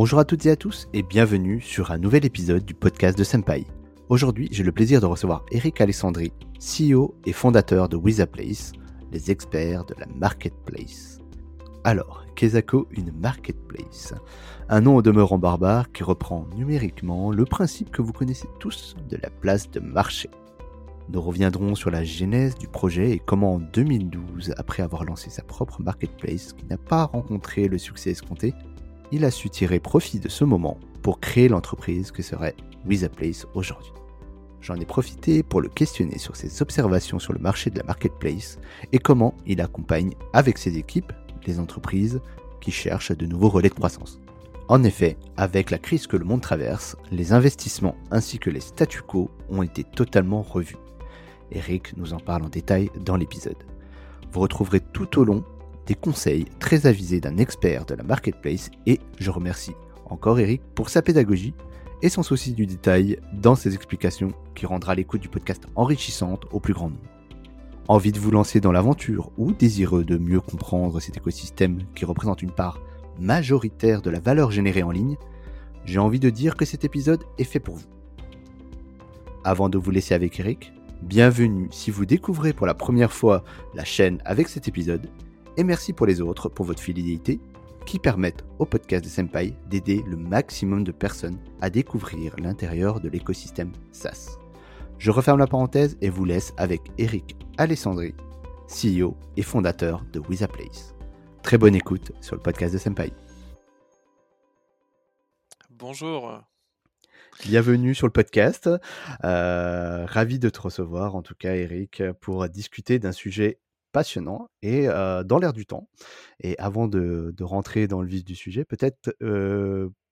Bonjour à toutes et à tous et bienvenue sur un nouvel épisode du podcast de Senpai. Aujourd'hui, j'ai le plaisir de recevoir Eric Alessandri, CEO et fondateur de Wizaplace, les experts de la marketplace. Alors, qu'est-ce une marketplace Un nom au demeurant barbare qui reprend numériquement le principe que vous connaissez tous de la place de marché. Nous reviendrons sur la genèse du projet et comment en 2012, après avoir lancé sa propre marketplace qui n'a pas rencontré le succès escompté, il a su tirer profit de ce moment pour créer l'entreprise que serait Wizaplace aujourd'hui. J'en ai profité pour le questionner sur ses observations sur le marché de la marketplace et comment il accompagne avec ses équipes les entreprises qui cherchent de nouveaux relais de croissance. En effet, avec la crise que le monde traverse, les investissements ainsi que les statu quo ont été totalement revus. Eric nous en parle en détail dans l'épisode. Vous retrouverez tout au long des conseils très avisés d'un expert de la marketplace et je remercie encore Eric pour sa pédagogie et son souci du détail dans ses explications qui rendra l'écoute du podcast enrichissante au plus grand nombre. Envie de vous lancer dans l'aventure ou désireux de mieux comprendre cet écosystème qui représente une part majoritaire de la valeur générée en ligne, j'ai envie de dire que cet épisode est fait pour vous. Avant de vous laisser avec Eric, Bienvenue si vous découvrez pour la première fois la chaîne avec cet épisode, et merci pour les autres pour votre fidélité qui permettent au podcast de Senpai d'aider le maximum de personnes à découvrir l'intérieur de l'écosystème SaaS. Je referme la parenthèse et vous laisse avec Eric Alessandri, CEO et fondateur de Wizaplace. Très bonne écoute sur le podcast de Senpai. Bonjour, Bienvenue sur le podcast. Euh, ravi de te recevoir, en tout cas, Eric, pour discuter d'un sujet passionnant et dans l'air du temps. Et avant de, rentrer dans le vif du sujet, peut-être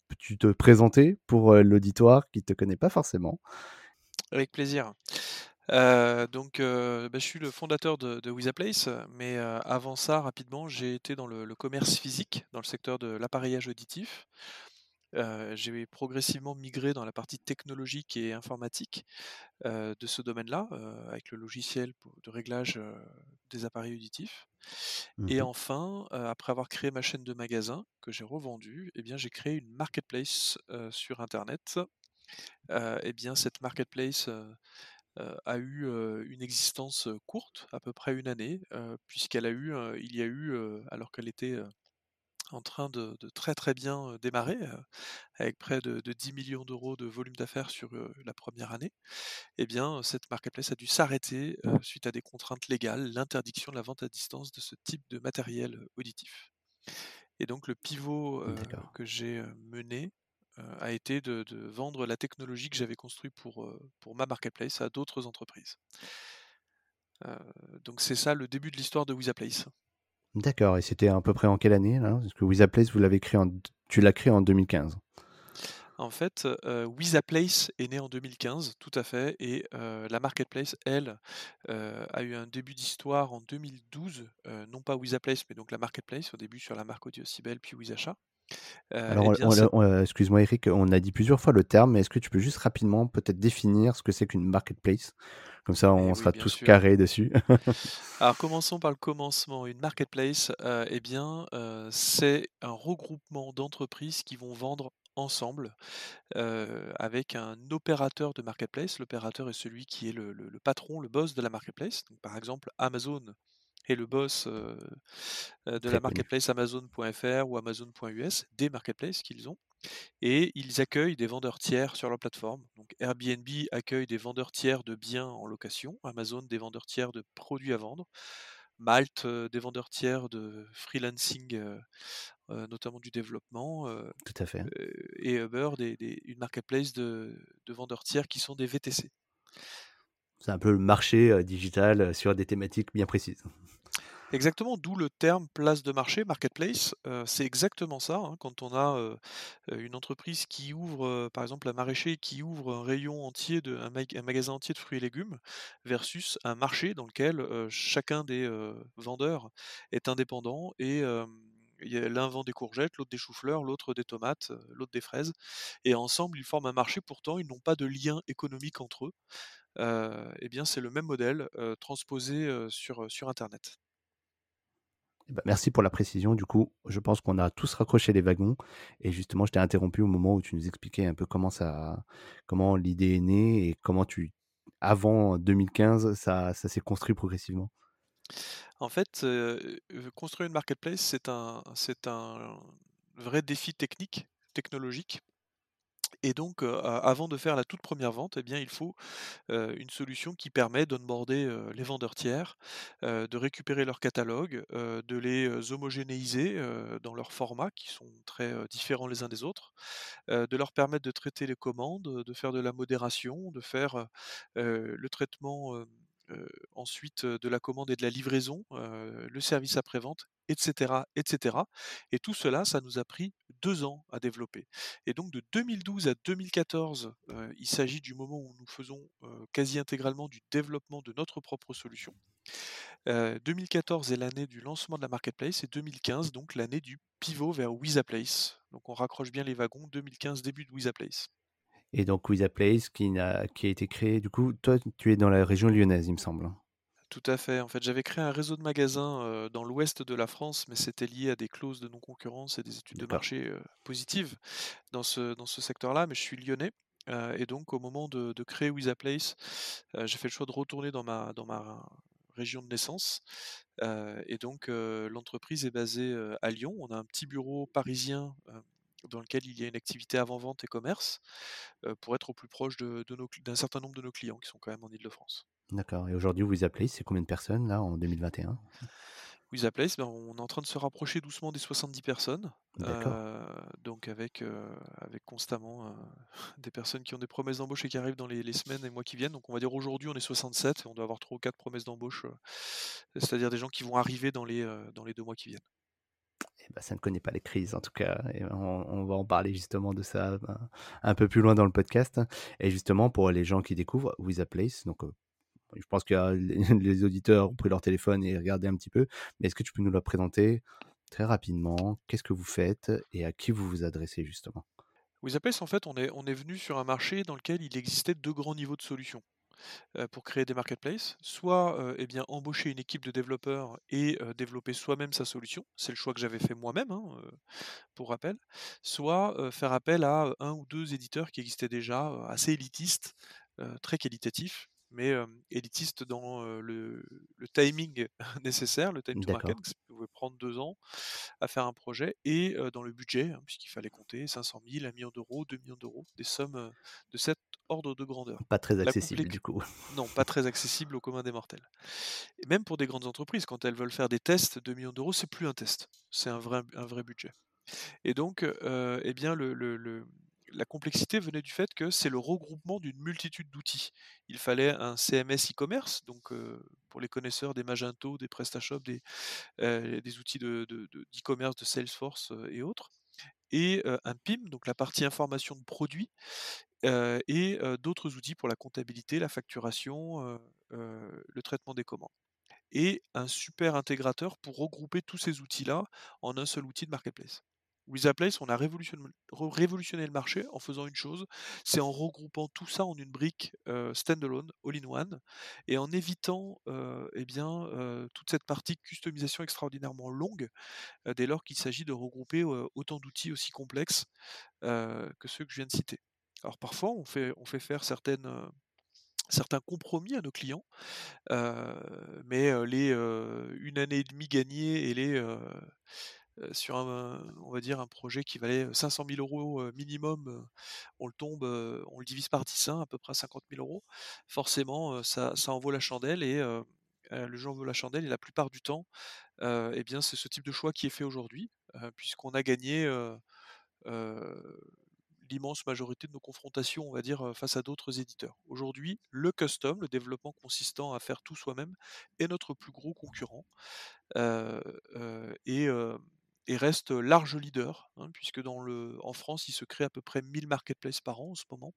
peux-tu te présenter pour l'auditoire qui ne te connaît pas forcément Avec plaisir. donc, bah, je suis le fondateur de, de mais avant ça, rapidement, j'ai été dans le, commerce physique, dans le secteur de l'appareillage auditif j'ai progressivement migré dans la partie technologique et informatique de ce domaine-là, avec le logiciel de réglage des appareils auditifs. Mmh et enfin, après avoir créé ma chaîne de magasins que j'ai revendue, eh bien, j'ai créé une marketplace sur internet. et bien, cette marketplace a eu une existence courte, à peu près une année, puisqu'elle a eu, il y a eu, alors qu'elle était en train de, très très bien démarrer, avec près de, 10 millions d'euros de volume d'affaires sur la première année, eh bien cette marketplace a dû s'arrêter suite à des contraintes légales, l'interdiction de la vente à distance de ce type de matériel auditif. Et donc le pivot que j'ai mené a été de, vendre la technologie que j'avais construite pour, pour ma marketplace à d'autres entreprises. donc c'est ça le début de l'histoire de Wizaplace. D'accord, et c'était à peu près en quelle année Parce que Wizaplace, vous l'avez créé en... tu l'as créé en 2015. En fait, euh, est né en 2015, tout à fait, et euh, la marketplace, elle, euh, a eu un début d'histoire en 2012, euh, non pas Wizaplace, mais donc la marketplace, au début sur la marque Audio puis Wizachat. Alors, excuse-moi Eric, on a dit plusieurs fois le terme, mais est-ce que tu peux juste rapidement peut-être définir ce que c'est qu'une marketplace? Comme ça, on sera tous carrés dessus. Alors, commençons par le commencement. Une marketplace, euh, eh bien, euh, c'est un regroupement d'entreprises qui vont vendre ensemble euh, avec un opérateur de marketplace. L'opérateur est celui qui est le, le, patron, le boss de la marketplace. Donc, par exemple, Amazon est le boss de la marketplace Amazon.fr ou Amazon.us, des marketplaces qu'ils ont et ils accueillent des vendeurs tiers sur leur plateforme. Donc Airbnb accueille des vendeurs tiers de biens en location, Amazon des vendeurs tiers de produits à vendre, Malte des vendeurs tiers de freelancing, notamment du développement. Tout à fait. et Uber, une marketplace de, de, vendeurs tiers qui sont des VTC. C'est un peu le marché digital sur des thématiques bien précises. Exactement, d'où le terme place de marché, marketplace. c'est exactement ça. Hein, quand on a une entreprise qui ouvre, par exemple un maraîcher qui ouvre un rayon entier, de, un, magasin entier de fruits et légumes, versus un marché dans lequel chacun des vendeurs est indépendant et l'un vend des courgettes, l'autre des choux-fleurs, l'autre des tomates, l'autre des fraises. Et ensemble, ils forment un marché. Pourtant, ils n'ont pas de lien économique entre eux. eh bien, c'est le même modèle transposé sur Internet. Eh ben, merci pour la précision. Du coup, je pense qu'on a tous raccroché les wagons et justement, je t'ai interrompu au moment où tu nous expliquais un peu comment ça comment l'idée est née et comment tu avant 2015, ça s'est construit progressivement. En fait, heu heu, construire une marketplace, c'est un vrai défi technique, technologique et donc avant de faire la toute première vente bien, il faut, une solution qui permet d'onboarder, les vendeurs tiers, de récupérer leur catalogue, de les, homogénéiser, dans leurs formats qui sont très, différents les uns des autres, de leur permettre de traiter les commandes, de faire de la modération, de faire, le traitement, ensuite, de la commande et de la livraison, le service après-vente et cetera et tout cela, ça nous a pris 2 ans à développer et donc de 2012 à 2014, heu, il s'agit du moment où nous faisons, heu, quasi intégralement du développement de notre propre solution. Heu, 2014 est l'année du lancement de la marketplace et 2015 donc l'année du pivot vers Wizaplace. Donc on raccroche bien les wagons, 2015 début de Wizaplace. Et donc Wizaplace qui qui a été créé du coup, toi tu es dans la région lyonnaise, il me semble? Tout à fait. En fait, j'avais créé un réseau de magasins, dans l'ouest de la France, mais c'était lié à des clauses de non-concurrence et des études de D'accord, marché, positives dans ce dans ce secteur-là, mais je suis lyonnais, et donc au moment de de créer Wizaplace, heu, j'ai fait le choix de retourner dans ma dans ma région de naissance, et donc l'entreprise est basée, à Lyon. On a un petit bureau parisien, dans lequel il y a une activité avant-vente et commerce, pour être au plus proche de de nos cl d'un certain nombre de nos clients qui sont quand même en Île-de-France. D'accord et aujourd'hui Wizaplace, c'est combien de personnes là en 2021? Wiz Place, ben, on est en train de se rapprocher doucement des 70 personnes, D'accord. heu, donc avec, heu, avec constamment, heu, des personnes qui ont des promesses d'embauche et qui arrivent dans les les semaines et mois qui viennent. Donc on va dire aujourd'hui on est 67 et on doit avoir 3 ou 4 promesses d'embauche, heu, c'est-à-dire des gens qui vont arriver dans les, dans les 2 mois qui viennent. Eh ben, ça ne connaît pas les crises en tout cas et on on va en parler justement de ça, ben, un peu plus loin dans le podcast et justement pour les gens qui découvrent Wizaplace donc heu, je pense que les auditeurs ont pris leur téléphone et regardé un petit peu, mais est-ce que tu peux nous la présenter très rapidement? Qu'est-ce que vous faites et à qui vous vous adressez justement? Wiz Place, en fait, on est on est venu sur un marché dans lequel il existait 2 grands niveaux de solutions. pour créer des marketplaces. Soit, eh bien, embaucher une équipe de développeurs et développer soi-même sa solution. C'est le choix que j'avais fait moi-même, hein, pour rappel. Soit, faire appel à, 1 ou 2 éditeurs qui existaient déjà, assez élitistes, très qualitatifs, mais, hem, élitistes dans, le le timing nécessaire, le time to market, ça pouvait prendre 2 ans à faire un projet et dans le budget, hein, puisqu'il fallait compter 500 000, 1 000 000 €, 2 000 000 €, des sommes, de cet ordre de grandeur. pas très accessible du coup. non, pas très accessible au commun des mortels. Et même pour des grandes entreprises, quand elles veulent faire des tests de millions d'euros, c'est plus un test, c'est un vrai un vrai budget. Et donc, eh bien le le le la complexité venait du fait que c'est le regroupement d'une multitude d'outils. Il fallait un CMS e-commerce, donc pour les connaisseurs des Magento, des PrestaShop, des, outils de de de d'e-commerce de Salesforce, et autres et un PIM, donc la partie information de produit, heu et d'autres outils pour la comptabilité, la facturation, le traitement des commandes et un super intégrateur pour regrouper tous ces outils-là en un seul outil de marketplace. Wizaplace, on a révolutionné le marché en faisant une chose, c'est en regroupant tout ça en une brique, heu, stand-alone, all-in-one et en évitant, heu et bien, heu, toute cette partie customisation extraordinairement longue, dès lors qu'il s'agit de regrouper, autant d'outils aussi complexes, que ceux que je viens de citer. Alors parfois on fait on fait faire certains compromis à nos clients, mais les, 1 année et demie gagnée et les, sur un on va dire un projet qui valait 500 000 € heu, minimum, on le tombe, on le divise par 10, hein, à peu près 50 000 €. Forcément, heu, ça en vaut la chandelle et le jeu en vaut la chandelle et la plupart du temps, et bien, c'est ce type de choix qui est fait aujourd'hui, puisqu'on a gagné, l'immense majorité de nos confrontations, on va dire, face à d'autres éditeurs. Aujourd'hui, le custom, le développement consistant à faire tout soi-même est notre plus gros concurrent, et reste large leader, hein, puisque dans le en France, il se crée à peu près 1000 marketplaces par an en ce moment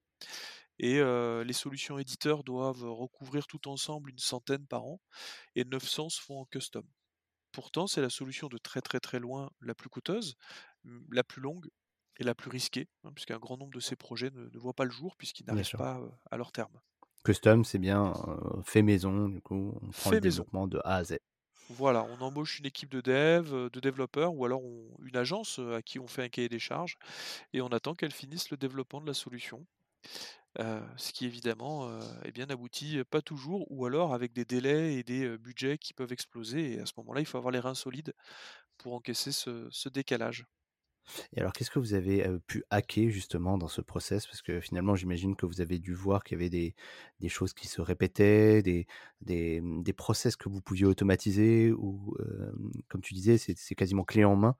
et les solutions éditeurs doivent recouvrir tout ensemble une centaine par an et 900 se font en custom. Pourtant, c'est la solution de très, très, très loin la plus coûteuse, la plus longue et la plus risquée, hein, puisqu'un grand nombre de ces projets ne ne voient pas le jour puisqu'ils n'arrivent pas, à leur terme. Custom, c'est bien, fait maison du coup, on prend le Fait maison. développement de A à Z. Voilà, on embauche une équipe de dev, heu, de développeurs ou alors une agence, heu, à qui on fait un cahier des charges et on attend qu'elle finisse le développement de la solution. Heu, ce qui évidemment, eh bien n'aboutit pas toujours ou alors avec des délais et des, budgets qui peuvent exploser et à ce moment-là, il faut avoir les reins solides pour encaisser ce décalage. Et alors, qu'est-ce que vous avez, pu hacker justement dans ce process? Parce que finalement, j'imagine que vous avez dû voir qu'il y avait des des choses qui se répétaient, des des, mmh, des process que vous pouviez automatiser ou, comme tu disais, c'est quasiment clé en main.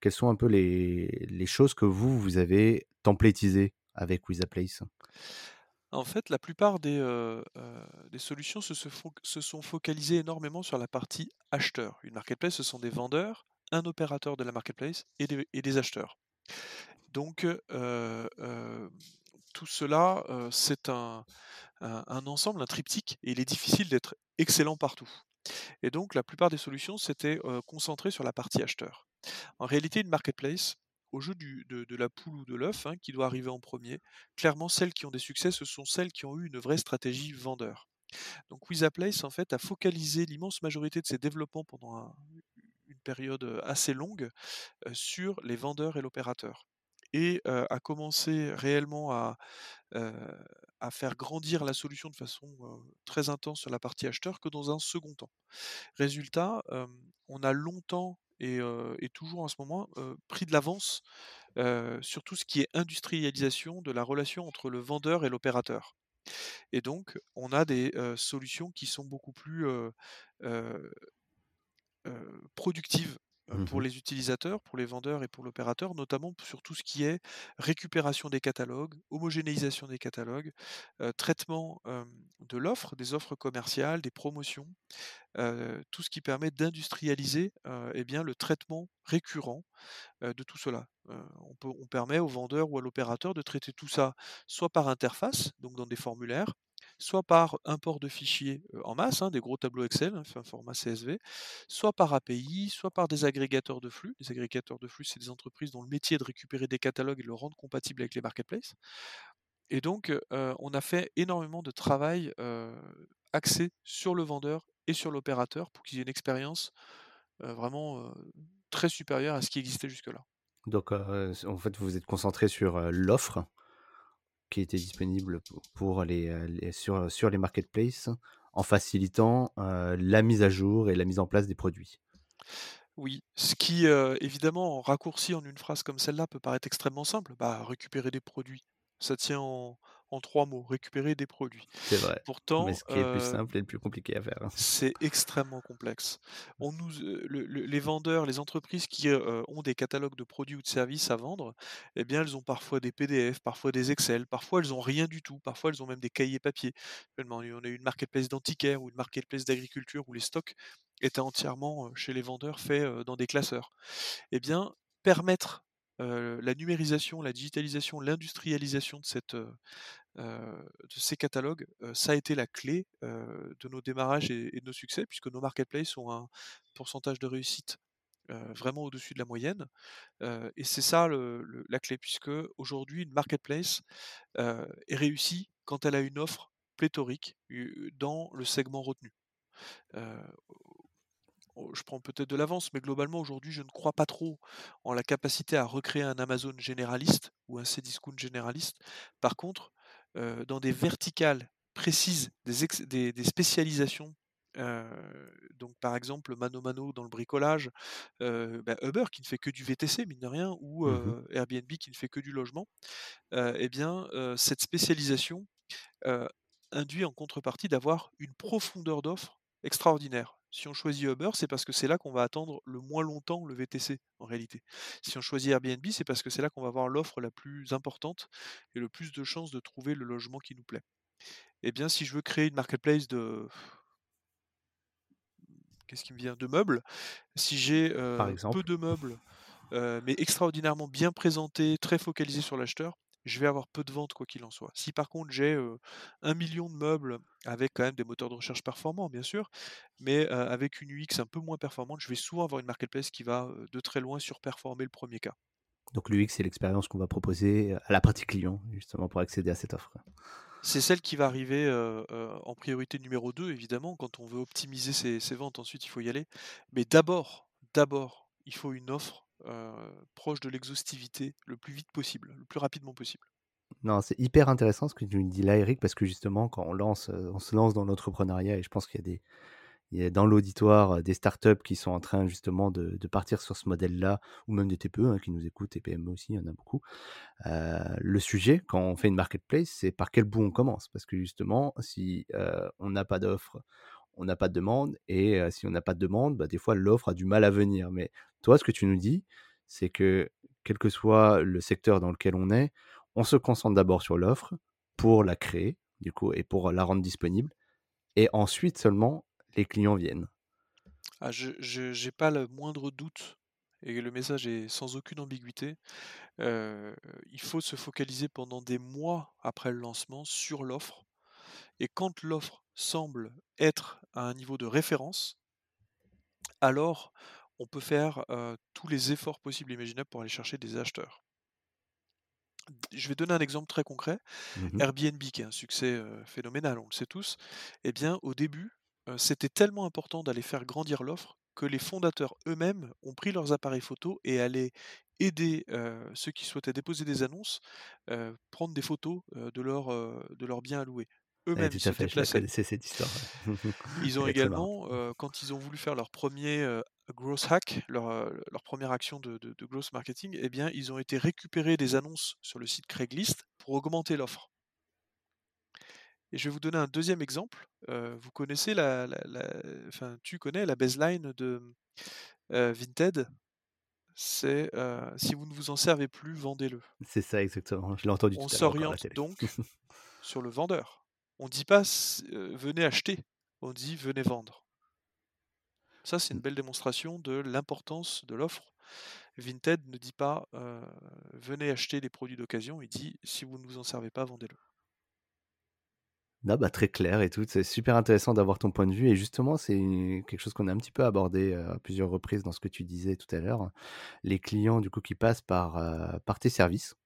Quelles sont un peu les les choses que vous, vous avez templétisées avec Wizaplace? En fait, la plupart des, des solutions se se foc se sont focalisées énormément sur la partie acheteur. Une marketplace, ce sont des vendeurs, un opérateur de la marketplace et des et des acheteurs. Donc, heu heu, tout cela, c'est un ensemble, un triptyque et il est difficile d'être excellent partout. Et donc la plupart des solutions s'étaient, concentrées sur la partie acheteur. En réalité, une marketplace, au jeu de la poule ou de l'œuf, hein, qui doit arriver en premier, clairement celles qui ont des succès, ce sont celles qui ont eu une vraie stratégie vendeur. Donc Wizaplace, en fait, a focalisé l'immense majorité de ses développements pendant un période, assez longue, sur les vendeurs et l'opérateur et heu, a commencé réellement à, à faire grandir la solution de façon, très intense sur la partie acheteur que dans un second temps. Résultat, on a longtemps et et toujours en ce moment, pris de l'avance, sur tout ce qui est industrialisation de la relation entre le vendeur et l'opérateur et donc on a des, solutions qui sont beaucoup plus, heu, Mmh pour les utilisateurs, pour les vendeurs et pour l'opérateur, notamment sur tout ce qui est récupération des catalogues, homogénéisation des catalogues, traitement, de l'offre, des offres commerciales, des promotions, tout ce qui permet d'industrialiser, et bien le traitement récurrent, de tout cela. On peut on permet au vendeur ou à l'opérateur de traiter tout ça, soit par interface, donc dans des formulaires, soit par import de fichiers, en masse, hein, des gros tableaux Excel, hein, enfin format CSV, soit par API, soit par des agrégateurs de flux. Les agrégateurs de flux, c'est des entreprises dont le métier est de récupérer des catalogues et de le rendre compatible avec les marketplaces et donc on a fait énormément de travail, axé sur le vendeur et sur l'opérateur pour qu'ils aient une expérience, vraiment, très supérieure à ce qui existait jusque-là. Donc, en fait, vous vous êtes concentré sur, l'offre qui était disponible pou pour heu, les sur, sur les marketplaces en facilitant, heu, la mise à jour et la mise en place des produits. Oui, ce qui, heu, évidemment, raccourci en une phrase comme celle-là peut paraître extrêmement simple. Bah, récupérer des produits. Ça tient en en 3 mots, récupérer des produits. C'est vrai, mais Pourtant, ce qui est le plus heu simple est le plus compliqué à faire, hein. c'est extrêmement complexe. On nous, le le les vendeurs, les entreprises qui, heu, ont des catalogues de produits ou de services à vendre, eh bien, elles ont parfois des PDF, parfois des Excel, parfois elles ont rien du tout, parfois elles ont même des cahiers papier. On a eu une marketplace d'antiquaires ou une marketplace d'agriculture où les stocks étaient entièrement, chez les vendeurs faits, dans des classeurs. Eh bien, permettre, la numérisation, la digitalisation, l'industrialisation de ces catalogues, ça a été la clé, de nos démarrages et de nos succès puisque nos marketplaces ont un pourcentage de réussite, vraiment au-dessus de la moyenne, et c'est ça la clé puisque aujourd'hui une marketplace, est réussie quand elle a une offre pléthorique, dans le segment retenu. Je prends peut-être de l'avance, mais globalement aujourd'hui, je ne crois pas trop en la capacité à recréer un Amazon généraliste ou un Cdiscount généraliste. Par contre, heu, dans des verticales précises, des ex des des spécialisations, heu, donc par exemple Mano Mano dans le bricolage, heu, bah, Uber qui ne fait que du VTC mine de rien ou Mmh Airbnb qui ne fait que du logement, et bien, cette spécialisation, induit en contrepartie d'avoir une profondeur d'offre extraordinaire. Si on choisit Uber, c'est parce que c'est là qu'on va attendre le moins longtemps le VTC, en réalité. Si on choisit Airbnb, c'est parce que c'est là qu'on va avoir l'offre la plus importante et le plus de chances de trouver le logement qui nous plaît. Et bien, si je veux créer une marketplace de qu'est-ce qui me vient? De meubles, si j'ai, heu, peu de meubles, heu, mais extraordinairement bien présentés, très focalisés sur l'acheteur, je vais avoir peu de ventes quoi qu'il en soit. Si par contre j'ai, heu, 1 000 000 de meubles avec quand même des moteurs de recherche performants bien sûr, mais, avec une UX un peu moins performante, je vais souvent avoir une marketplace qui va, de très loin surperformer le premier cas. Donc l'UX, c'est l'expérience qu'on va proposer, à la partie client, justement pour accéder à cette offre. C'est celle qui va arriver, en priorité numéro 2 évidemment, quand on veut optimiser ses ses ventes, ensuite il faut y aller. Mais d'abord, d'abord, il faut une offre, proche de l'exhaustivité le plus vite possible, le plus rapidement possible. Non, c'est hyper intéressant ce que tu me dis là, Eric, parce que justement, quand on lance, heu, on se lance dans l'entrepreneuriat et je pense qu'il y a des il y a dans l'auditoire, heu, des startups qui sont en train justement de partir sur ce modèle-là ou même des TPE, hein, qui nous écoutent et PME aussi, il y en a beaucoup. Le sujet quand on fait une marketplace, c'est par quel bout on commence? Parce que justement, si, on n'a pas d'offre, on n'a pas de demande et si on n'a pas de demande, bah, des fois l'offre a du mal à venir. Mais toi, ce que tu nous dis, c'est que quel que soit le secteur dans lequel on est, on se concentre d'abord sur l'offre pour la créer, du coup et pour la rendre disponible et ensuite seulement les clients viennent. Ah je j'ai pas le moindre doute et le message est sans aucune ambiguïté. Il faut se focaliser pendant des mois après le lancement sur l'offre et quand l'offre semble être à un niveau de référence alors on peut faire, tous les efforts possibles et imaginables pour aller chercher des acheteurs. Je vais donner un exemple très concret. Mmh mh. Airbnb qui a un succès, phénoménal, on le sait tous. Et bien au début, c'était tellement important d'aller faire grandir l'offre que les fondateurs eux-mêmes ont pris leurs appareils photos et allaient aider, ceux qui souhaitaient déposer des annonces, prendre des photos, de leurs, biens à louer. Ouais, Eux-mêmes, à se fait, déplaçaient. cette histoire, ouais. Ils ont également, heu, quand ils ont voulu faire leur 1er, heu, growth hack, leur, heu, leur 1re action de de de growth marketing et bien ils ont été récupérer des annonces sur le site Craigslist pour augmenter l'offre. Et je vais vous donner un 2e exemple. Vous connaissez la la la enfin tu connais la baseline de, Vinted? C'est, «Si vous ne vous en servez plus, vendez-le». C'est ça exactement, je l'ai entendu On s'oriente donc sur le vendeur. On dit pas «Venez acheter», on dit: «Venez vendre». Ça, c'est une Mmh. belle démonstration de l'importance de l'offre. Vinted ne dit pas, «Venez acheter des produits d'occasion», il dit: «Si vous ne vous en servez pas, vendez-le». Non, bah, très clair et tout, c'est super intéressant d'avoir ton point de vue et justement, c'est quelque chose qu'on a un petit peu abordé, à plusieurs reprises dans ce que tu disais tout à l'heure. Les clients du coup qui passent par, par tes services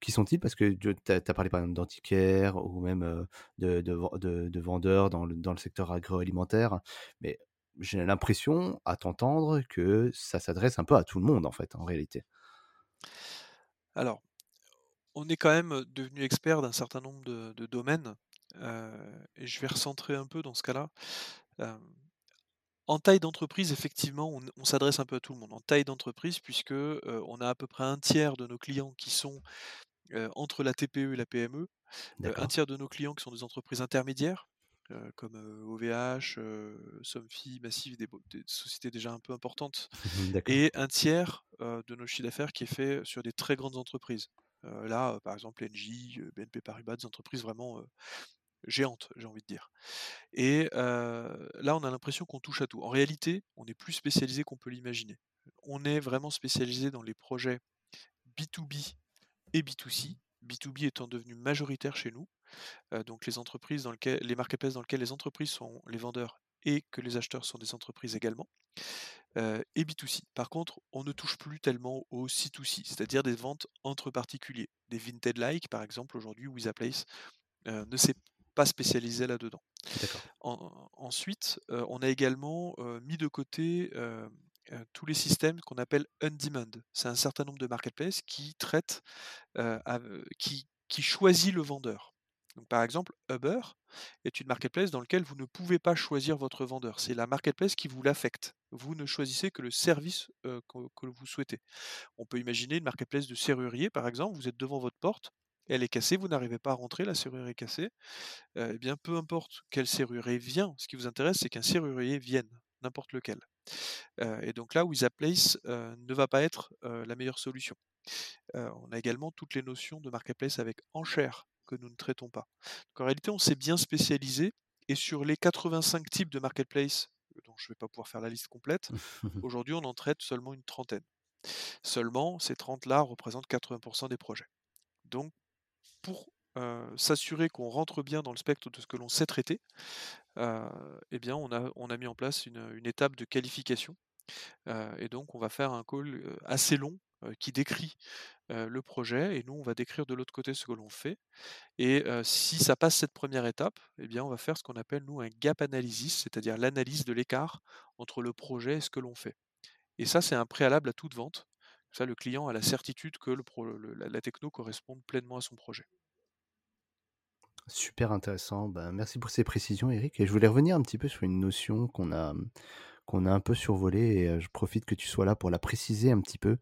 qui sont-ils? Parce que tu as parlé par exemple d'antiquaires ou même, de de ven de de vendeurs dans le secteur agroalimentaire. Mais j'ai l'impression, à t'entendre, que ça s'adresse un peu à tout le monde en fait, en réalité. Alors, on est quand même devenus experts d'un certain nombre de domaines, et je vais recentrer un peu dans ce cas-là. En taille d'entreprise, effectivement, on s'adresse un peu à tout le monde. En taille d'entreprise puisque, on a à peu près 1/3 de nos clients qui sont, entre la TPE et la PME. Un tiers de nos clients qui sont des entreprises intermédiaires, comme, OVH, heu, Somfy, Massif, des sociétés déjà un peu importantes et 1/3, heu, de nos chiffres d'affaires qui est fait sur des très grandes entreprises. Là, par exemple heu, BNP Paribas, des entreprises vraiment, géantes, j'ai envie de dire et là, on a l'impression qu'on touche à tout. En réalité, on est plus spécialisé qu'on peut l'imaginer. On est vraiment spécialisé dans les projets B2B et B2C. B2B étant devenu majoritaire chez nous, heu, donc les entreprises dans lequel les marketplaces dans lesquelles les entreprises sont les vendeurs et que les acheteurs sont des entreprises également, heu et B2C. Par contre, on ne touche plus tellement au C2C, c'est-à-dire des ventes entre particuliers. Des Vinted-like, par exemple, aujourd'hui, Wizaplace, heu, ne s'est pas spécialisé là-dedans. En ensuite, on a également, mis de côté, tous les systèmes qu'on appelle on-demand. C'est un certain nombre de marketplaces qui traitent, qui choisit le vendeur. Par exemple, Uber est une marketplace dans lequel vous ne pouvez pas choisir votre vendeur. C'est la marketplace qui vous l'affecte. Vous ne choisissez que le service, que vous souhaitez. On peut imaginer une marketplace de serrurier, par exemple, vous êtes devant votre porte, elle est cassée, vous n'arrivez pas à rentrer, la serrure est cassée. Et bien, peu importe quel serrurier vient, ce qui vous intéresse, c'est qu'un serrurier vienne, n'importe lequel. Et donc là, Wizaplace, heu, ne va pas être, la meilleure solution. On a également toutes les notions de marketplace avec enchères que nous ne traitons pas. Donc en réalité, on s'est bien spécialisé et sur les 85 types de marketplace, dont je vais pas pouvoir faire la liste complète, aujourd'hui, on en traite seulement une trentaine. Seulement, ces 30-là représentent 80% des projets. Donc pour, heu, s'assurer qu'on rentre bien dans le spectre de ce que l'on sait traiter, heu et bien, on a mis en place une, étape de qualification, heu et donc on va faire un call, assez long qui décrit le projet et nous, on va décrire de l'autre côté ce que l'on fait. Et si ça passe cette première étape, eh bien, on va faire ce qu'on appelle, nous, un gap analysis, c'est-à-dire l'analyse de l'écart entre le projet et ce que l'on fait. Et ça, c'est un préalable à toute vente. Ça, le client a la certitude que la, la techno corresponde pleinement à son projet. Super intéressant. Ben, merci pour ces précisions, Eric. Et je voulais revenir un petit peu sur une notion qu'on a, qu'on a un peu survolée et je profite que tu sois là pour la préciser un petit peu.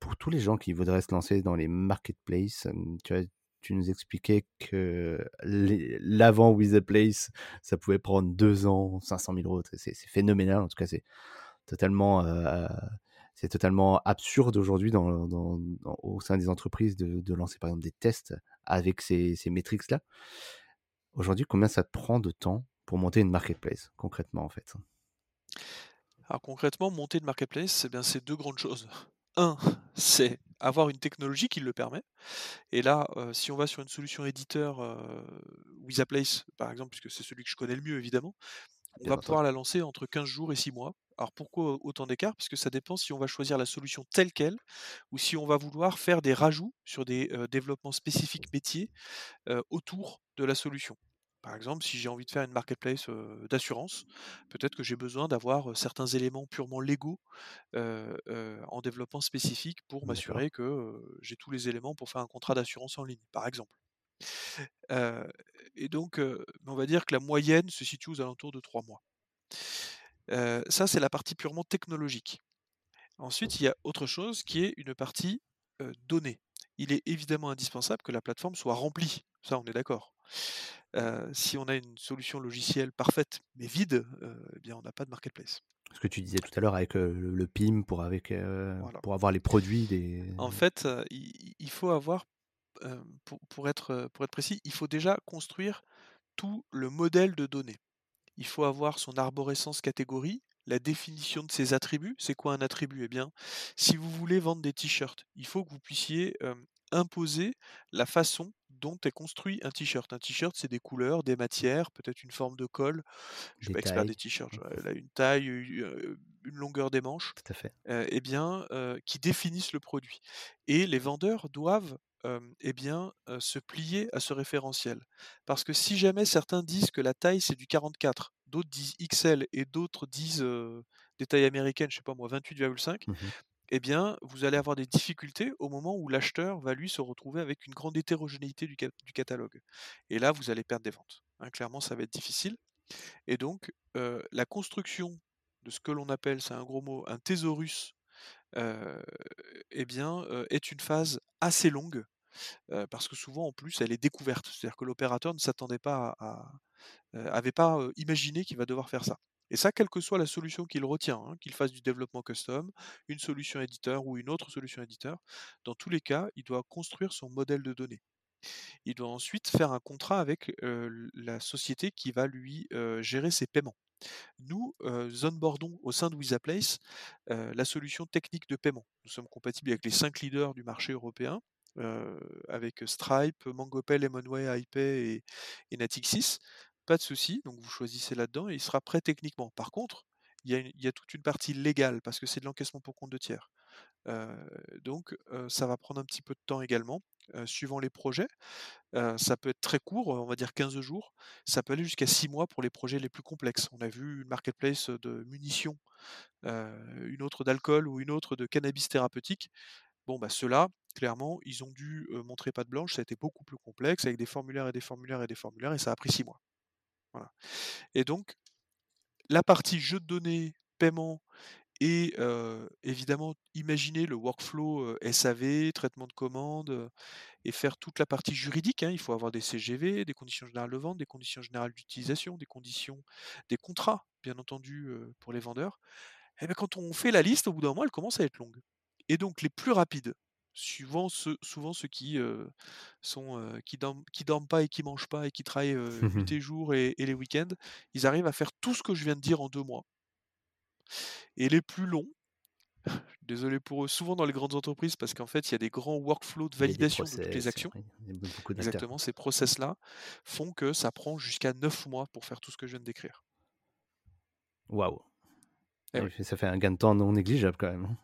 pour tous les gens qui voudraient se lancer dans les marketplaces, tu, tu nous expliquais que l'avant With the Place, ça pouvait prendre deux ans, 500 000 euros. C'est phénoménal. En tout cas, c'est totalement c'est totalement absurde aujourd'hui dans, au sein des entreprises de, lancer par exemple des tests avec ces, ces métriques-là. Aujourd'hui, combien ça te prend de temps pour monter une marketplace, concrètement en fait? Alors concrètement, monter une marketplace, eh bien, c'est deux grandes choses. Un, c'est avoir une technologie qui le permet. Et là, euh, si on va sur une solution éditeur euh, Wizaplace, par exemple, puisque c'est celui que je connais le mieux évidemment, on va pouvoir la lancer entre 15 jours et 6 mois. Alors pourquoi autant d'écart? Parce que ça dépend si on va choisir la solution telle qu'elle ou si on va vouloir faire des rajouts sur des développements spécifiques métiers autour de la solution. Par exemple, si j'ai envie de faire une marketplace d'assurance, peut-être que j'ai besoin d'avoir certains éléments purement légaux en développement spécifique pour m'assurer que j'ai tous les éléments pour faire un contrat d'assurance en ligne, par exemple et donc, on va dire que la moyenne se situe aux alentours de 3 mois. Ça, c'est la partie purement technologique. Ensuite, il y a autre chose qui est une partie donnée. Il est évidemment indispensable que la plateforme soit remplie. Ça, on est d'accord. si on a une solution logicielle parfaite mais vide, eh bien, on n'a pas de marketplace. Ce que tu disais tout à l'heure avec le PIM pour, avec, pour avoir les produits des. En fait, il faut avoir pour, être, pour être précis, il faut déjà construire tout le modèle de données. Il faut avoir son arborescence catégorie, la définition de ses attributs. C'est quoi un attribut? Eh bien, si vous voulez vendre des t-shirts, il faut que vous puissiez imposer la façon dont est construit un t-shirt. Un t-shirt, c'est des couleurs, des matières, peut-être une forme de colle. Je ne suis pas expert des t-shirts. Mmh. une taille, une longueur des manches. Tout à fait. eh bien, qui définissent le produit. Et les vendeurs doivent eh bien, se plier à ce référentiel. Parce que si jamais certains disent que la taille c'est du 44, d'autres disent XL et d'autres disent des tailles américaines, je sais pas moi, 28,5, mmh eh bien, vous allez avoir des difficultés au moment où l'acheteur va lui se retrouver avec une grande hétérogénéité du, catalogue. Et là, vous allez perdre des ventes. Hein, clairement, ça va être difficile. Et donc, la construction de ce que l'on appelle, c'est un gros mot, un thésaurus eh bien, est une phase assez longue, parce que souvent en plus elle est découverte. C'est-à-dire que l'opérateur ne s'attendait pas à, avait pas imaginé qu'il va devoir faire ça. Et ça, quelle que soit la solution qu'il retient, hein, qu'il fasse du développement custom, une solution éditeur ou une autre solution éditeur, dans tous les cas, il doit construire son modèle de données. Il doit ensuite faire un contrat avec la société qui va lui gérer ses paiements. Nous, euh, onboardons au sein de WizaPlace la solution technique de paiement. Nous sommes compatibles avec les cinq leaders du marché européen, avec Stripe, MangoPay, Lemonway, iPay et, et Natixis. Pas de souci, donc vous choisissez là-dedans et il sera prêt techniquement. Par contre, il y, a toute une partie légale parce que c'est de l'encaissement pour compte de tiers. Donc ça va prendre un petit peu de temps également, suivant les projets. ça peut être très court, on va dire 15 jours. Ça peut aller jusqu'à 6 mois pour les projets les plus complexes. On a vu une marketplace de munitions, une autre d'alcool ou une autre de cannabis thérapeutique. Bon, bah ceux-là, clairement, ils ont dû montrer pas de blanche. Ça a été beaucoup plus complexe avec des formulaires et des formulaires et des formulaires et ça a pris 6 mois. Et donc, la partie jeu de données, paiement et évidemment imaginer le workflow SAV, traitement de commandes et faire toute la partie juridique. Hein. Il faut avoir des CGV, des conditions générales de vente, des conditions générales d'utilisation, des conditions, des contrats, bien entendu, pour les vendeurs. Et bien, quand on fait la liste, au bout d'un moment, elle commence à être longue. Et donc les plus rapides, souvent ceux, souvent ceux qui sont qui dorment, dorment pas et qui mangent pas et qui travaillent nuit et jour et les week-ends, ils arrivent à faire tout ce que je viens de dire en deux mois. Et les plus longs, désolé pour eux, souvent dans les grandes entreprises, parce qu'en fait, il y a des grands workflows de validation de toutes les actions. Exactement, ces process-là font que ça prend jusqu'à 9 mois pour faire tout ce que je viens de décrire. Waouh! Eh ça fait un gain de temps non négligeable quand même. Hein.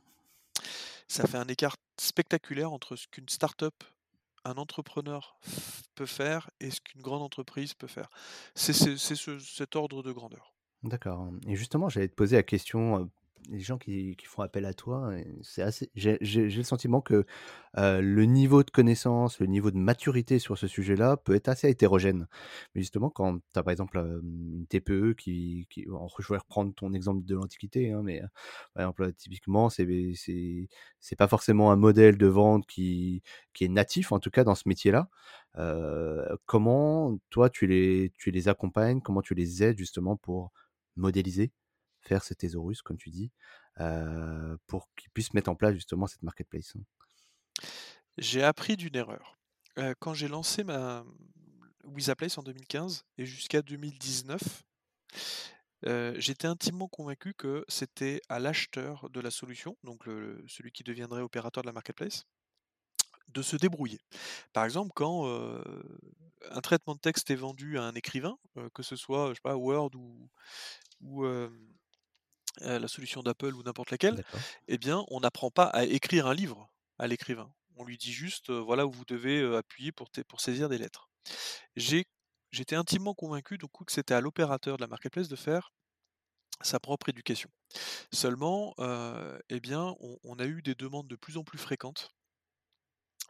Ça fait un écart spectaculaire entre ce qu'une start-up, un entrepreneur peut faire et ce qu'une grande entreprise peut faire. C'est c'est c'est ce cet ordre de grandeur. D'accord et justement, j'allais te poser la question, les gens qui qui font appel à toi c'est assez j'ai le sentiment que, le niveau de connaissance, le niveau de maturité sur ce sujet-là peut être assez hétérogène. Mais justement, quand tu as par exemple, une TPE qui qui je vais reprendre ton exemple de l'Antiquité, hein, mais, par exemple, typiquement, c'est c'est c'est pas forcément un modèle de vente qui qui est natif, en tout cas, dans ce métier-là. Comment toi tu les tu les accompagnes? Comment tu les aides justement pour modéliser, faire ce thésaurus comme tu dis, pour qu'ils puissent mettre en place justement cette marketplace? J'ai appris d'une erreur. Quand j'ai lancé ma Wizaplace en 2015 et jusqu'à 2019 heu, j'étais intimement convaincu que c'était à l'acheteur de la solution, donc celui qui deviendrait opérateur de la marketplace, de se débrouiller. Par exemple, quand, un traitement de texte est vendu à un écrivain, que ce soit, je sais pas, Word ou la solution d'Apple ou n'importe laquelle, eh bien, on n'apprend pas à écrire un livre à l'écrivain. On lui dit juste, voilà où vous devez, appuyer pour saisir des lettres. J'étais intimement convaincu du coup que c'était à l'opérateur de la marketplace de faire sa propre éducation. Seulement, eh bien, on on a eu des demandes de plus en plus fréquentes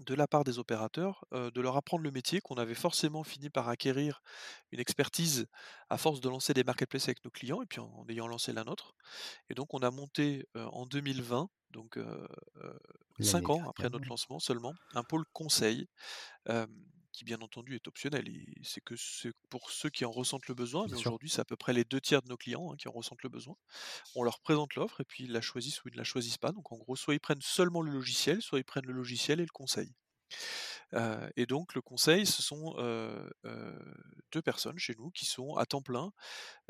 de la part des opérateurs, de leur apprendre le métier qu'on avait forcément fini par acquérir une expertise à force de lancer des marketplaces avec nos clients et puis en en ayant lancé la nôtre. Et donc on a monté, en 2020, donc heu heu, L'année 5 ans après notre lancement seulement, un pôle conseil, qui bien entendu est optionnel et c'est que c'est pour ceux qui en ressentent le besoin, mais aujourd'hui c'est à peu près les 2 tiers de nos clients, hein, qui en ressentent le besoin. On leur présente l'offre et puis ils la choisissent ou ils ne la choisissent pas, donc en gros, soit ils prennent seulement le logiciel, soit ils prennent le logiciel et le conseil. Heu et donc le conseil, ce sont, heu heu, 2 personnes chez nous qui sont à temps plein,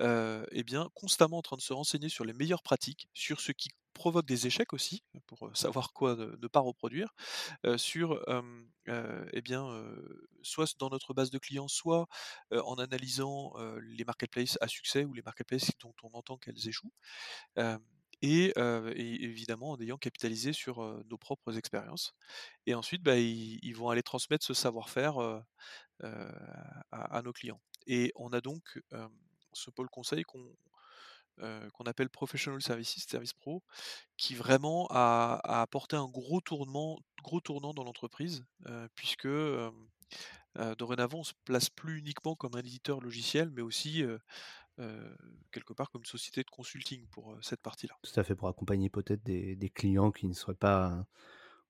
et bien constamment en train de se renseigner sur les meilleures pratiques, sur ce qui provoque des échecs aussi, pour, heu, savoir quoi ne pas reproduire, sur, et bien, soit dans notre base de clients, soit, en analysant, les marketplaces à succès ou les marketplaces dont on entend qu'elles échouent. Et évidemment en ayant capitalisé sur, nos propres expériences et ensuite, bah, ils vont aller transmettre ce savoir-faire, à nos clients et on a donc, ce pôle conseil qu'on, heu, qu'on appelle Professional Services, service pro, qui vraiment a apporté un gros tournement gros tournant dans l'entreprise, heu, puisque, heu, dorénavant on se place plus uniquement comme un éditeur logiciel, mais aussi, quelque part comme une société de consulting pour, cette partie-là. Tout à fait, pour accompagner peut-être des clients qui ne seraient pas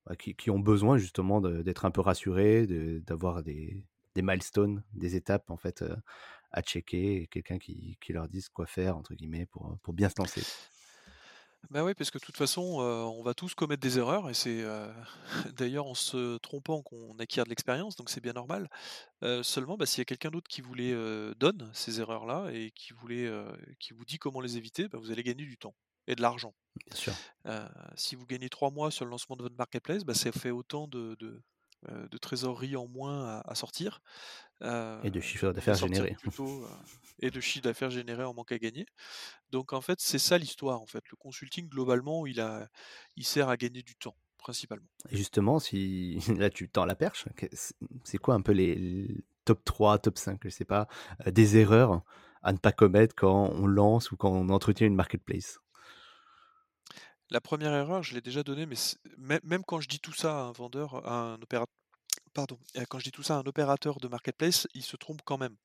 bah, qui ont besoin justement d'être un peu rassurés, d'avoir des milestones, des étapes en fait, à checker quelqu'un qui qui leur dise «quoi faire» entre guillemets pour, pour bien se lancer. Bah, oui, parce que de toute façon, heu, on va tous commettre des erreurs et c'est, heu, d'ailleurs en se trompant qu'on acquiert de l'expérience, donc c'est bien normal. Heu, seulement, bah, s'il y a quelqu'un d'autre qui vous les, donne, ces erreurs-là et qui vous les, qui vous dit comment les éviter, bah, vous allez gagner du temps et de l'argent. Bien sûr si vous gagnez 3 mois sur le lancement de votre marketplace, bah, ça fait autant de de trésorerie en moins à à sortir, et de chiffre donc à d'affaires généré. plutôt, heu et de chiffre d'affaires généré en manque à gagner. Donc en fait, c'est ça l'histoire, en fait. Le consulting globalement, il a il sert à gagner du temps, principalement. Et justement, si là tu tends la perche, c'est quoi un peu les top 3, top 5, je sais pas, des erreurs à ne pas commettre quand on lance ou quand on entretient une marketplace? La première erreur, je l'ai déjà donnée, mais même même quand je dis tout ça à un vendeur, à un opéra pardon, quand je dis tout ça à un opérateur de marketplace, il se trompe quand même,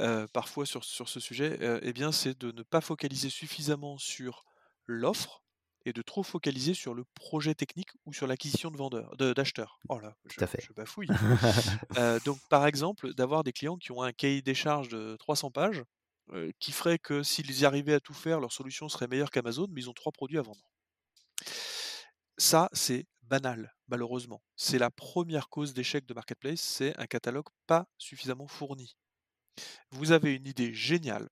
heu, parfois sur sur ce sujet, heu et bien, c'est de ne pas focaliser suffisamment sur l'offre et de trop focaliser sur le projet technique ou sur l'acquisition de vendeurs de d'acheteurs. Oh là, je fait. bafouille. Heu, donc par exemple, d'avoir des clients qui ont un cahier des charges de 300 pages, qui ferait que s'ils y arrivaient à tout faire, leur solution serait meilleure qu'Amazon, mais ils ont 3 produits à vendre. Ça, c'est banal, malheureusement. C'est la première cause d'échec de marketplace, c'est un catalogue pas suffisamment fourni. Vous avez une idée géniale,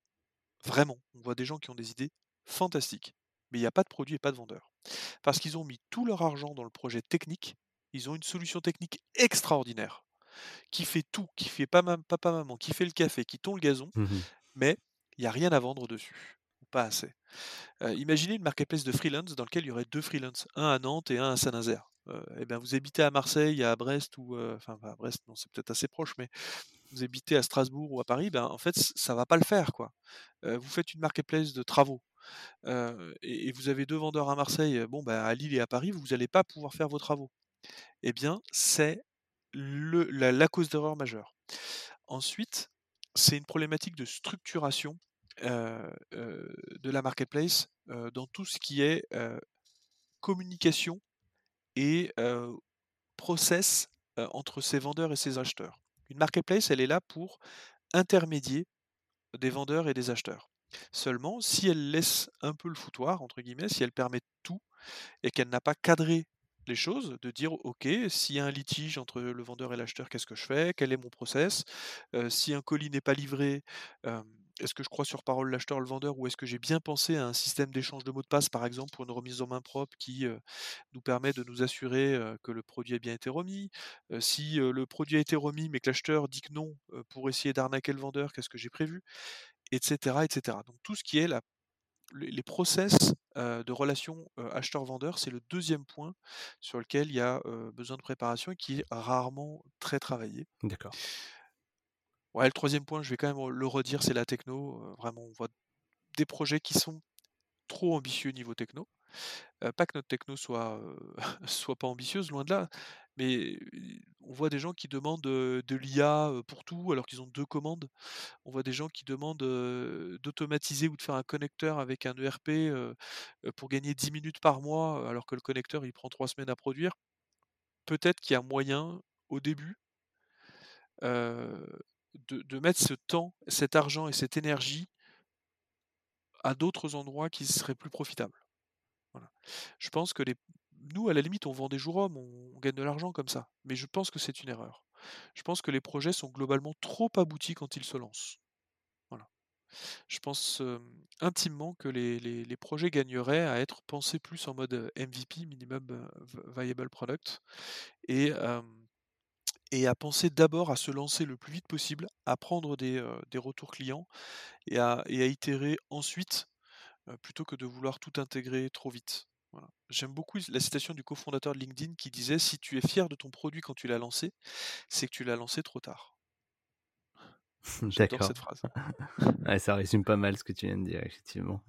vraiment, on voit des gens qui ont des idées fantastiques, mais il y a pas de produit et pas de vendeur. Parce qu'ils ont mis tout leur argent dans le projet technique, ils ont une solution technique extraordinaire, qui fait tout, qui fait pas mam papa, maman, qui fait le café, qui tond le gazon, Mmh mais il y a rien à vendre dessus. Pas assez. Imaginez une marketplace de freelance dans lequel il y aurait 2 freelance, un à Nantes et un à Saint-Nazaire. Et bien vous habitez à Marseille, à Brest ou, enfin à Brest, non, c'est peut-être assez proche, mais vous habitez à Strasbourg ou à Paris, ben, en fait, ça va pas le faire, quoi. Vous faites une marketplace de travaux, et vous avez 2 vendeurs à Marseille, bon, bah, à Lille et à Paris, vous allez pas pouvoir faire vos travaux. Eh bien, c'est la la cause d'erreur majeure. Ensuite, c'est une problématique de structuration, de la marketplace, heu, dans tout ce qui est, communication et process, entre ses vendeurs et ses acheteurs. Une marketplace, elle est là pour intermédier des vendeurs et des acheteurs. Seulement, si elle laisse un peu «le foutoir» entre guillemets, si elle permet tout et qu'elle n'a pas cadré les choses, de dire: «OK, s'il y a un litige entre le vendeur et l'acheteur, qu'est-ce que je fais? Quel est mon process? Si un colis n'est pas livré, est-ce que je crois sur parole l'acheteur, le vendeur ou est-ce que j'ai bien pensé à un système d'échange de mots de passe, par exemple, pour une remise en main propre qui, heu, nous permet de nous assurer, heu, que le produit a bien été remis? Heu, si, le produit a été remis, mais que l'acheteur dit que non, pour essayer d'arnaquer le vendeur, qu'est-ce que j'ai prévu?» et cetera et cetera. Donc tout ce qui est les process, de relations, heu, acheteur-vendeur, c'est le deuxième point sur lequel il y a, besoin de préparation et qui est rarement très travaillé. D'accord. Le troisième point, je vais quand même le redire, c'est la techno, heu, vraiment, on voit des projets qui sont trop ambitieux niveau techno. Heu, pas que notre techno soit, heu, soit pas ambitieuse, loin de là, mais on voit des gens qui demandent, de l'IA, pour tout alors qu'ils ont 2 commandes. On voit des gens qui demandent, d'automatiser ou de faire un connecteur avec un ERP, pour gagner 10 minutes par mois, alors que le connecteur, il prend 3 semaines à produire. Peut-être qu'il y a moyen, au début de mettre ce temps, cet argent et cette énergie à d'autres endroits qui seraient plus profitables. Voilà. Je pense que les nous, à la limite, on vend des jours hommes, on gagne de l'argent comme ça, mais je pense que c'est une erreur. Je pense que les projets sont globalement trop aboutis quand ils se lancent. Voilà. Je pense, hem, intimement que les les projets gagneraient à être pensés plus en mode, heu, MVP, minimum, vi viable product et et à penser d'abord à se lancer le plus vite possible, à prendre des, des retours clients et à et à itérer ensuite, plutôt que de vouloir tout intégrer trop vite. Voilà. J'aime beaucoup la citation du cofondateur de LinkedIn qui disait: «Si tu es fier de ton produit quand tu l'as lancé, c'est que tu l'as lancé trop tard». J'adore D'accord. cette phrase. Ouais, ça résume pas mal ce que tu viens de dire, effectivement.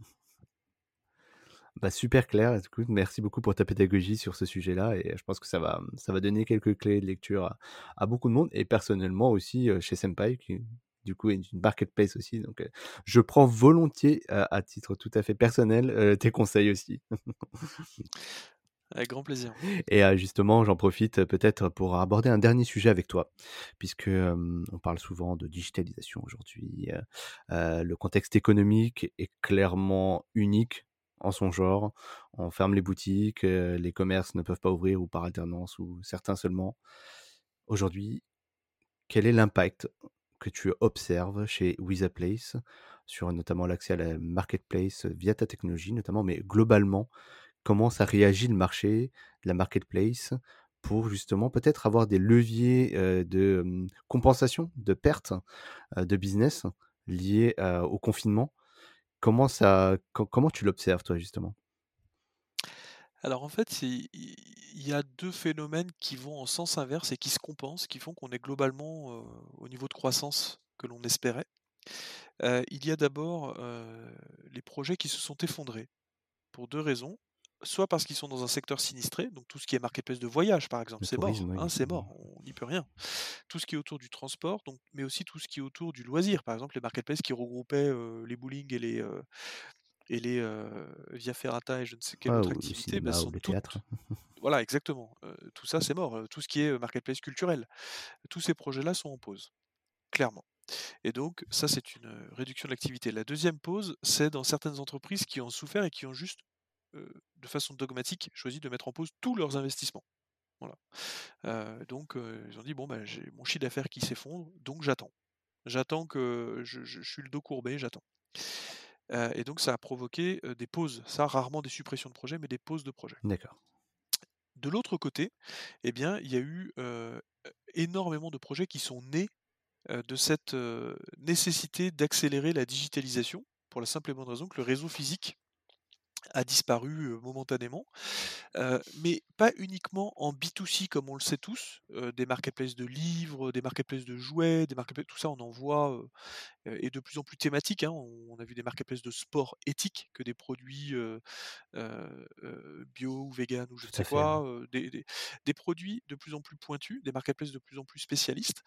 Bah, super clair, écoute, merci beaucoup pour ta pédagogie sur ce sujet-là et je pense que ça va, ça va donner quelques clés de lecture à à beaucoup de monde et personnellement aussi, heu, chez Senpai qui, du coup, est une marketplace aussi donc heu, je prends volontiers à à titre tout à fait personnel, tes conseils aussi. Avec grand plaisir. Et justement, j'en profite peut-être pour aborder un dernier sujet avec toi, puisque, on parle souvent de digitalisation aujourd'hui, le contexte économique est clairement unique en son genre. On ferme les boutiques, heu, les commerces ne peuvent pas ouvrir ou par alternance ou certains seulement. Aujourd'hui, quel est l'impact que tu observes chez Wizaplace sur notamment l'accès à la marketplace via ta technologie notamment, mais globalement, comment ça réagit le marché, la marketplace pour justement peut-être avoir des leviers, heu, de, mmh, compensation de pertes, heu, de business liées, heu, au confinement? Comment ça co comment tu l'observes toi justement? Alors en fait, il y a 2 phénomènes qui vont en sens inverse et qui se compensent, qui font qu'on est globalement, au niveau de croissance que l'on espérait. Il y a d'abord, les projets qui se sont effondrés pour 2 raisons. Soit parce qu'ils sont dans un secteur sinistré, donc tout ce qui est marketplace de voyage par exemple, Le c'est mort, oui. hein, c'est mort, on n'y peut rien. Tout ce qui est autour du transport, donc mais aussi tout ce qui est autour du loisir, par exemple les marketplaces qui regroupaient, les bowling et les, et les, via ferrata et je ne sais quelle Ah, autre activité, bah, cinéma sont le toutes théâtre. voilà exactement, tout ça c'est mort, tout ce qui est, marketplace culturel. Tous ces projets-là sont en pause, clairement et donc ça c'est une, réduction de l'activité. La deuxième pause, c'est dans certaines entreprises qui ont souffert et qui ont juste, de façon dogmatique, choisi de mettre en pause tous leurs investissements. Voilà, donc ils ont dit: «Bon, bah, j'ai mon chiffre d'affaires qui s'effondre, donc j'attends. J'attends que je je je suis le dos courbé, j'attends». Et donc ça a provoqué, des pauses. Ça, rarement des suppressions de projets, mais des pauses de projets. D'accord. De l'autre côté, eh bien, il y a eu, énormément de projets qui sont nés, de cette, nécessité d'accélérer la digitalisation pour la simple et bonne raison que le réseau physique a disparu, momentanément. Mais pas uniquement en B2C comme on le sait tous, des marketplaces de livres, des marketplaces de jouets, des marketplaces tout ça on en voit, et de plus en plus thématiques, hein. On a vu des marketplaces de sport éthiques que des produits, bio ou véganes ou je ne sais quoi, des des des produits de plus en plus pointus, des marketplaces de plus en plus spécialistes,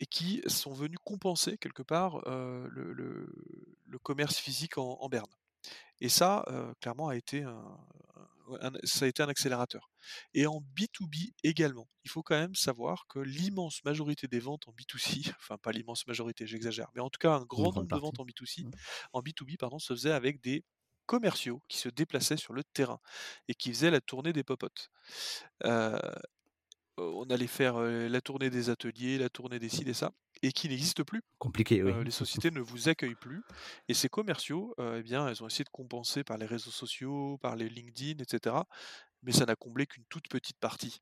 et qui sont venus compenser quelque part, le le le commerce physique en en berne. Et ça, heu, clairement a été un un ça a été un accélérateur et en B2B également. Il faut quand même savoir que l'immense majorité des ventes en B2C, enfin pas l'immense majorité, j'exagère, mais en tout cas un grand nombre de ventes en B2C Mmh. en B2B pardon, se faisait avec des commerciaux qui se déplaçaient sur le terrain et qui faisaient la tournée des popotes. Heu, on allait faire, heu, la tournée des ateliers, la tournée des ci, des ça et qui n'existe plus. Compliqué, oui. Heu, les sociétés ne vous accueillent plus et ces commerciaux, eh bien, elles ont essayé de compenser par les réseaux sociaux, par les LinkedIn et cetera, mais ça n'a comblé qu'une toute petite partie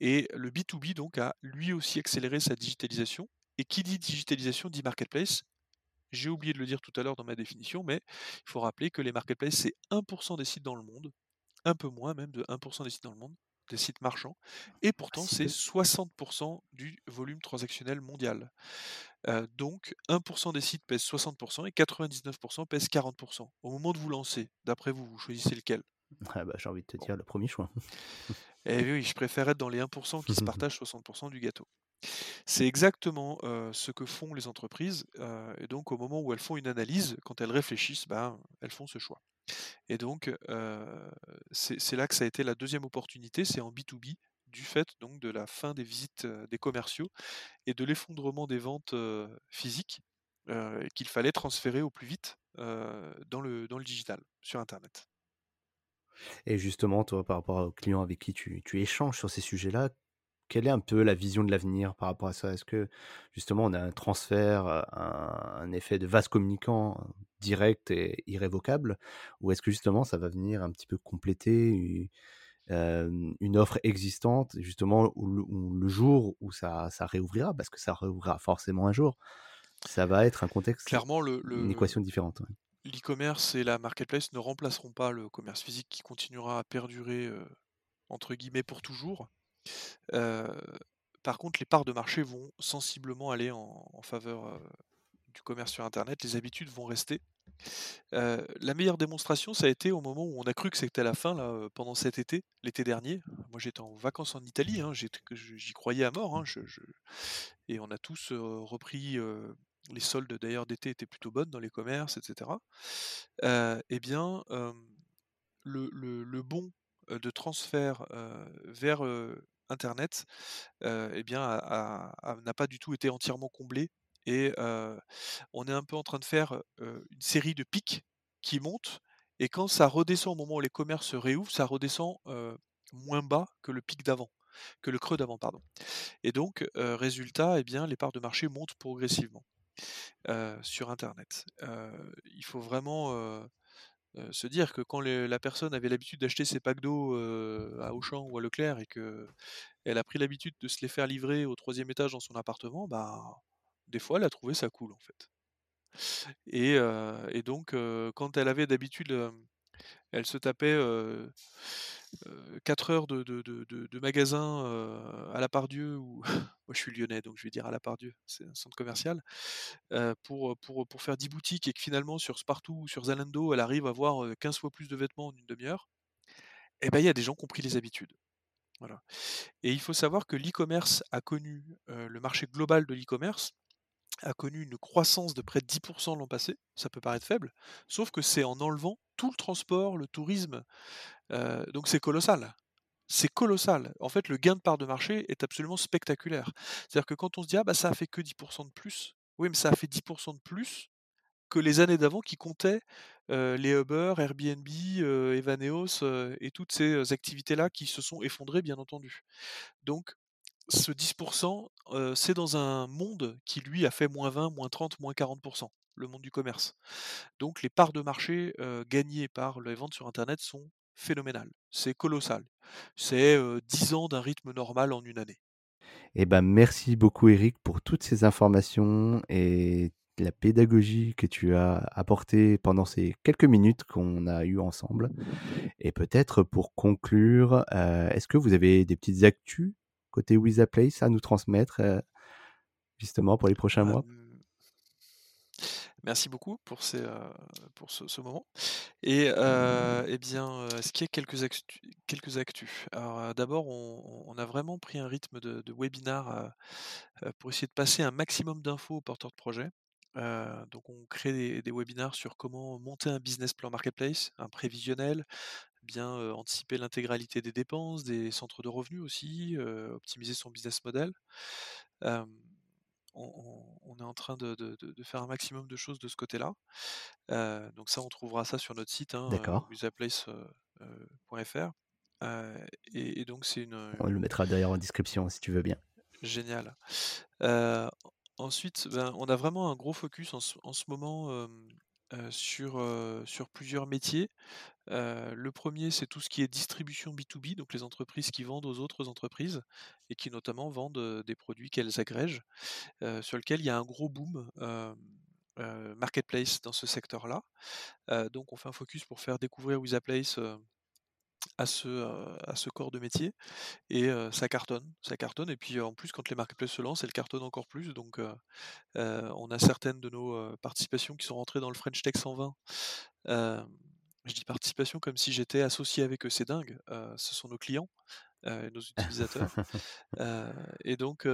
et le B2B donc a lui aussi accéléré sa digitalisation et qui dit digitalisation dit marketplace. J'ai oublié de le dire tout à l'heure dans ma définition, mais il faut rappeler que les marketplaces, c'est 1% des sites dans le monde, un peu moins même de 1% des sites dans le monde, des sites marchands et Ah pourtant c'est peu? 60% du volume transactionnel mondial. Donc 1% des sites pèsent 60% et 99% pèsent 40% Au moment de vous lancer, d'après vous, vous choisissez lequel? Ah bah, j'ai envie de te Bon, dire le premier choix. eh oui, je préfère être dans les 1% qui se partagent 60% du gâteau. C'est exactement, ce que font les entreprises, et donc au moment où elles font une analyse, quand elles réfléchissent, ben, elles font ce choix et donc c'est là que ça a été la deuxième opportunité, c'est en B2B, du fait donc de la fin des visites, des commerciaux et de l'effondrement des ventes, physiques, qu'il fallait transférer au plus vite, dans le digital, sur internet. Et justement, toi, par rapport aux clients avec qui tu échanges sur ces sujets-là, quelle est un peu la vision de l'avenir par rapport à ça? Est-ce que justement on a un transfert, un un effet de vase communicant direct et irrévocable? Ou est-ce que justement ça va venir un petit peu compléter une offre existante justement où le où le jour où ça ça réouvrira, parce que ça réouvrira forcément un jour, ça va être un contexte, Clairement, le une équation différente, ouais. l'e-commerce et la marketplace ne remplaceront pas le commerce physique qui continuera à perdurer, entre guillemets «pour toujours». Par contre, les parts de marché vont sensiblement aller en faveur, du commerce sur internet. Les habitudes vont rester. La meilleure démonstration, ça a été au moment où on a cru que c'était la fin pendant cet été, l'été dernier. Moi, j'étais en vacances en Italie, hein, j'y croyais à mort, hein, et on a tous, repris, les soldes d'ailleurs d'été étaient plutôt bonnes dans les commerces et cetera. Heu et bien, le heu, de transfert, vers, internet, et bien n'a pas du tout été entièrement comblé et on est un peu en train de faire, une série de pics qui montent et quand ça redescend au moment où les commerces se réouvrent, ça redescend, moins bas que le pic d'avant, que le creux d'avant, pardon et donc résultat, eh bien, les parts de marché montent progressivement, sur internet. Il faut vraiment, se dire que quand la personne avait l'habitude d'acheter ses packs d'eau, heu, à Auchan ou à Leclerc et qu'elle a pris l'habitude de se les faire livrer au troisième étage dans son appartement, bah, des fois, elle a trouvé ça cool, en fait. Et heu et donc quand elle avait d'habitude, elle se tapait, heu heu, 4 heures de magasin, à la Part-Dieu ou moi je suis lyonnais, donc je vais dire à la Part-Dieu, c'est un centre commercial, pour, faire 10 boutiques et que finalement sur Spartoo ou sur Zalando, elle arrive à avoir, heu, 15 fois plus de vêtements en une demi heure et ben, il y a des gens qui ont pris les habitudes. Voilà et il faut savoir que l'e-commerce a connu, le marché global de l'e-commerce a connu une croissance de près de 10% l'an passé. Ça peut paraître faible, sauf que c'est en enlevant tout le transport, le tourisme, heu, donc c'est colossal. C'est colossal. En fait, le gain de part de marché est absolument spectaculaire. C'est-à-dire que quand on se dit: «Ah bah, ça a fait que 10% de plus», oui, mais ça a fait 10% de plus que les années d'avant qui comptaient, heu, les Uber, Airbnb, heu, Evaneos, et toutes ces, activités-là qui se sont effondrées, bien entendu. Donc ce 10 c'est dans un monde qui lui a fait -20, -30, -40 le monde du commerce. Donc les parts de marché, gagnées par les ventes sur internet sont phénoménales. C'est colossal. C'est, heu, 10 ans d'un rythme normal en une année. Eh ben, merci beaucoup Eric pour toutes ces informations et la pédagogie que tu as apportée pendant ces quelques minutes qu'on a eues ensemble. Et peut-être pour conclure, est-ce que vous avez des petites actus côté Wiza Place à nous transmettre justement pour les prochains mois Merci beaucoup pour, ces, pour ce, moment. Et eh bien, est-ce qu'il y a quelques, actus, quelques actus? Alors d'abord, on, a vraiment pris un rythme de, de webinar pour essayer de passer un maximum d'infos aux porteurs de projet. donc on crée des, des, webinars sur comment monter un business plan marketplace, un prévisionnel, bien anticiper l'intégralité des dépenses, des centres de revenus aussi, optimiser son business model on, est en train de, faire un maximum de choses de ce côté-là. Donc ça, on trouvera ça sur notre site, hein, et, donc c'est une. On le mettra d'ailleurs en description si tu veux bien. Génial. ensuite, ben, on a vraiment un gros focus en ce, moment sur, sur plusieurs métiers. le premier, c'est tout ce qui est distribution B2B, donc les entreprises qui vendent aux autres entreprises et qui notamment vendent des produits qu'elles agrègent, sur lequel il y a un gros boom marketplace dans ce secteur-là. donc on fait un focus pour faire découvrir Wizaplace à ce, à ce corps de métier et ça cartonne, ça cartonne et puis en plus quand les marketplaces se lancent, elles cartonnent encore plus donc on a certaines de nos participations qui sont rentrées dans le French Tech 120. je dis participation comme si j'étais associé avec eux, c'est dingue. ce sont nos clients, nos utilisateurs. et donc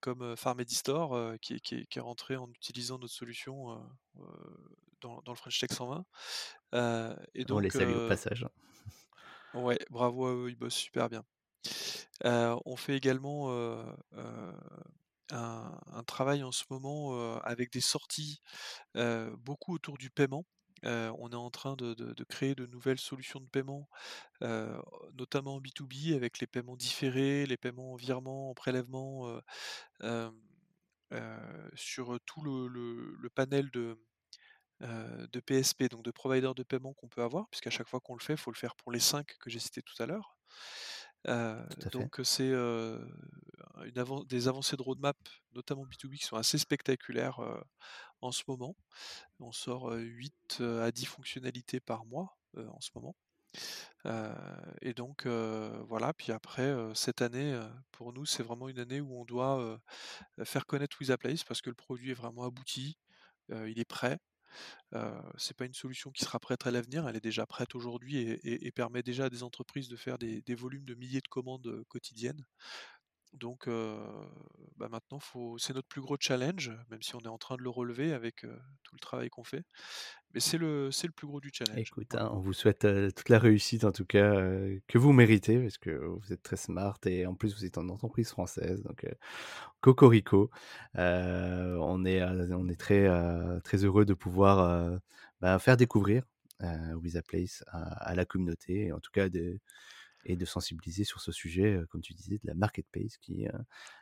comme Pharmedy Store qui, qui, est rentré en utilisant notre solution dans, dans, le French Tech 120. et donc, on les salue au passage. Ouais, bravo à eux, ils bossent super bien. on fait également un, travail en ce moment avec des sorties beaucoup autour du paiement. on est en train de, créer de nouvelles solutions de paiement, notamment en B2B avec les paiements différés, les paiements en virement, en prélèvement, sur tout le panel de, de PSP, donc de provider de paiement qu'on peut avoir, puisqu'à chaque fois qu'on le fait, il faut le faire pour les 5 que j'ai cités tout à l'heure. donc c'est des avancées de roadmap, notamment B2B, qui sont assez spectaculaires en ce moment. On sort 8 à 10 fonctionnalités par mois en ce moment. et donc voilà, puis après, cette année, pour nous, c'est vraiment une année où on doit faire connaître Wizaplace parce que le produit est vraiment abouti, il est prêt. Euh, c'est pas une solution qui sera prête à l'avenir, elle est déjà prête aujourd'hui et, permet déjà à des entreprises de faire des, volumes de milliers de commandes quotidiennes. Donc bah, maintenant, c'est notre plus gros challenge, même si on est en train de le relever avec tout le travail qu'on fait. Mais c'est le, le plus gros du challenge. Écoute, hein, on vous souhaite toute la réussite en tout cas que vous méritez, parce que vous êtes très smart et en plus vous êtes une entreprise française. Donc Cocorico, on est, on est très, très heureux de pouvoir bah, faire découvrir Wiza Place à, à, la communauté, et en tout cas de et de sensibiliser sur ce sujet, comme tu disais, de la marketplace qui est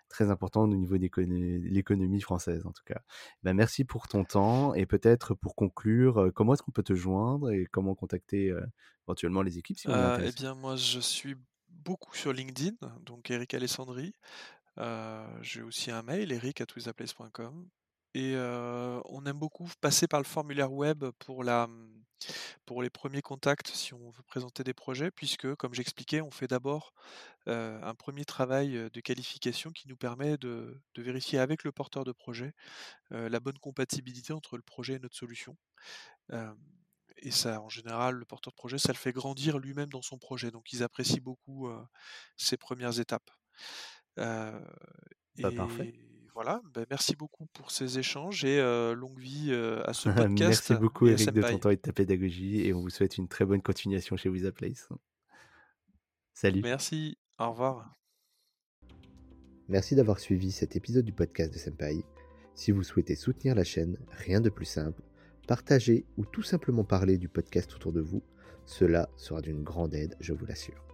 très important au niveau de l'économie française en tout cas. Ben, merci pour ton temps et peut-être pour conclure, comment est-ce qu'on peut te joindre et comment contacter éventuellement les équipes si on Eh bien moi je suis beaucoup sur LinkedIn, donc Eric Alessandri. J'ai aussi un mail, eric.wizaplace.com. Et on aime beaucoup passer par le formulaire web pour, la, mmh, pour les premiers contacts si on veut présenter des projets, puisque, comme j'expliquais, on fait d'abord un premier travail de qualification qui nous permet de, vérifier avec le porteur de projet la bonne compatibilité entre le projet et notre solution. et ça, en général, le porteur de projet, ça le fait grandir lui-même dans son projet. Donc, ils apprécient beaucoup ces premières étapes. Bah, parfait voilà, ben, merci beaucoup pour ces échanges et longue vie à ce podcast. merci beaucoup Eric de ton temps et de ta pédagogie et on vous souhaite une très bonne continuation chez Wizaplace. Salut. Merci, au revoir. Merci d'avoir suivi cet épisode du podcast de Senpai. Si vous souhaitez soutenir la chaîne, rien de plus simple, partager ou tout simplement parler du podcast autour de vous, cela sera d'une grande aide, je vous l'assure.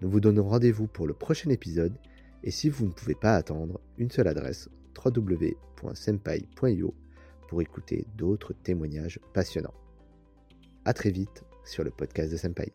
Nous vous donnons rendez-vous pour le prochain épisode et si vous ne pouvez pas attendre, une seule adresse www.senpai.io pour écouter d'autres témoignages passionnants. A très vite sur le podcast de Senpai.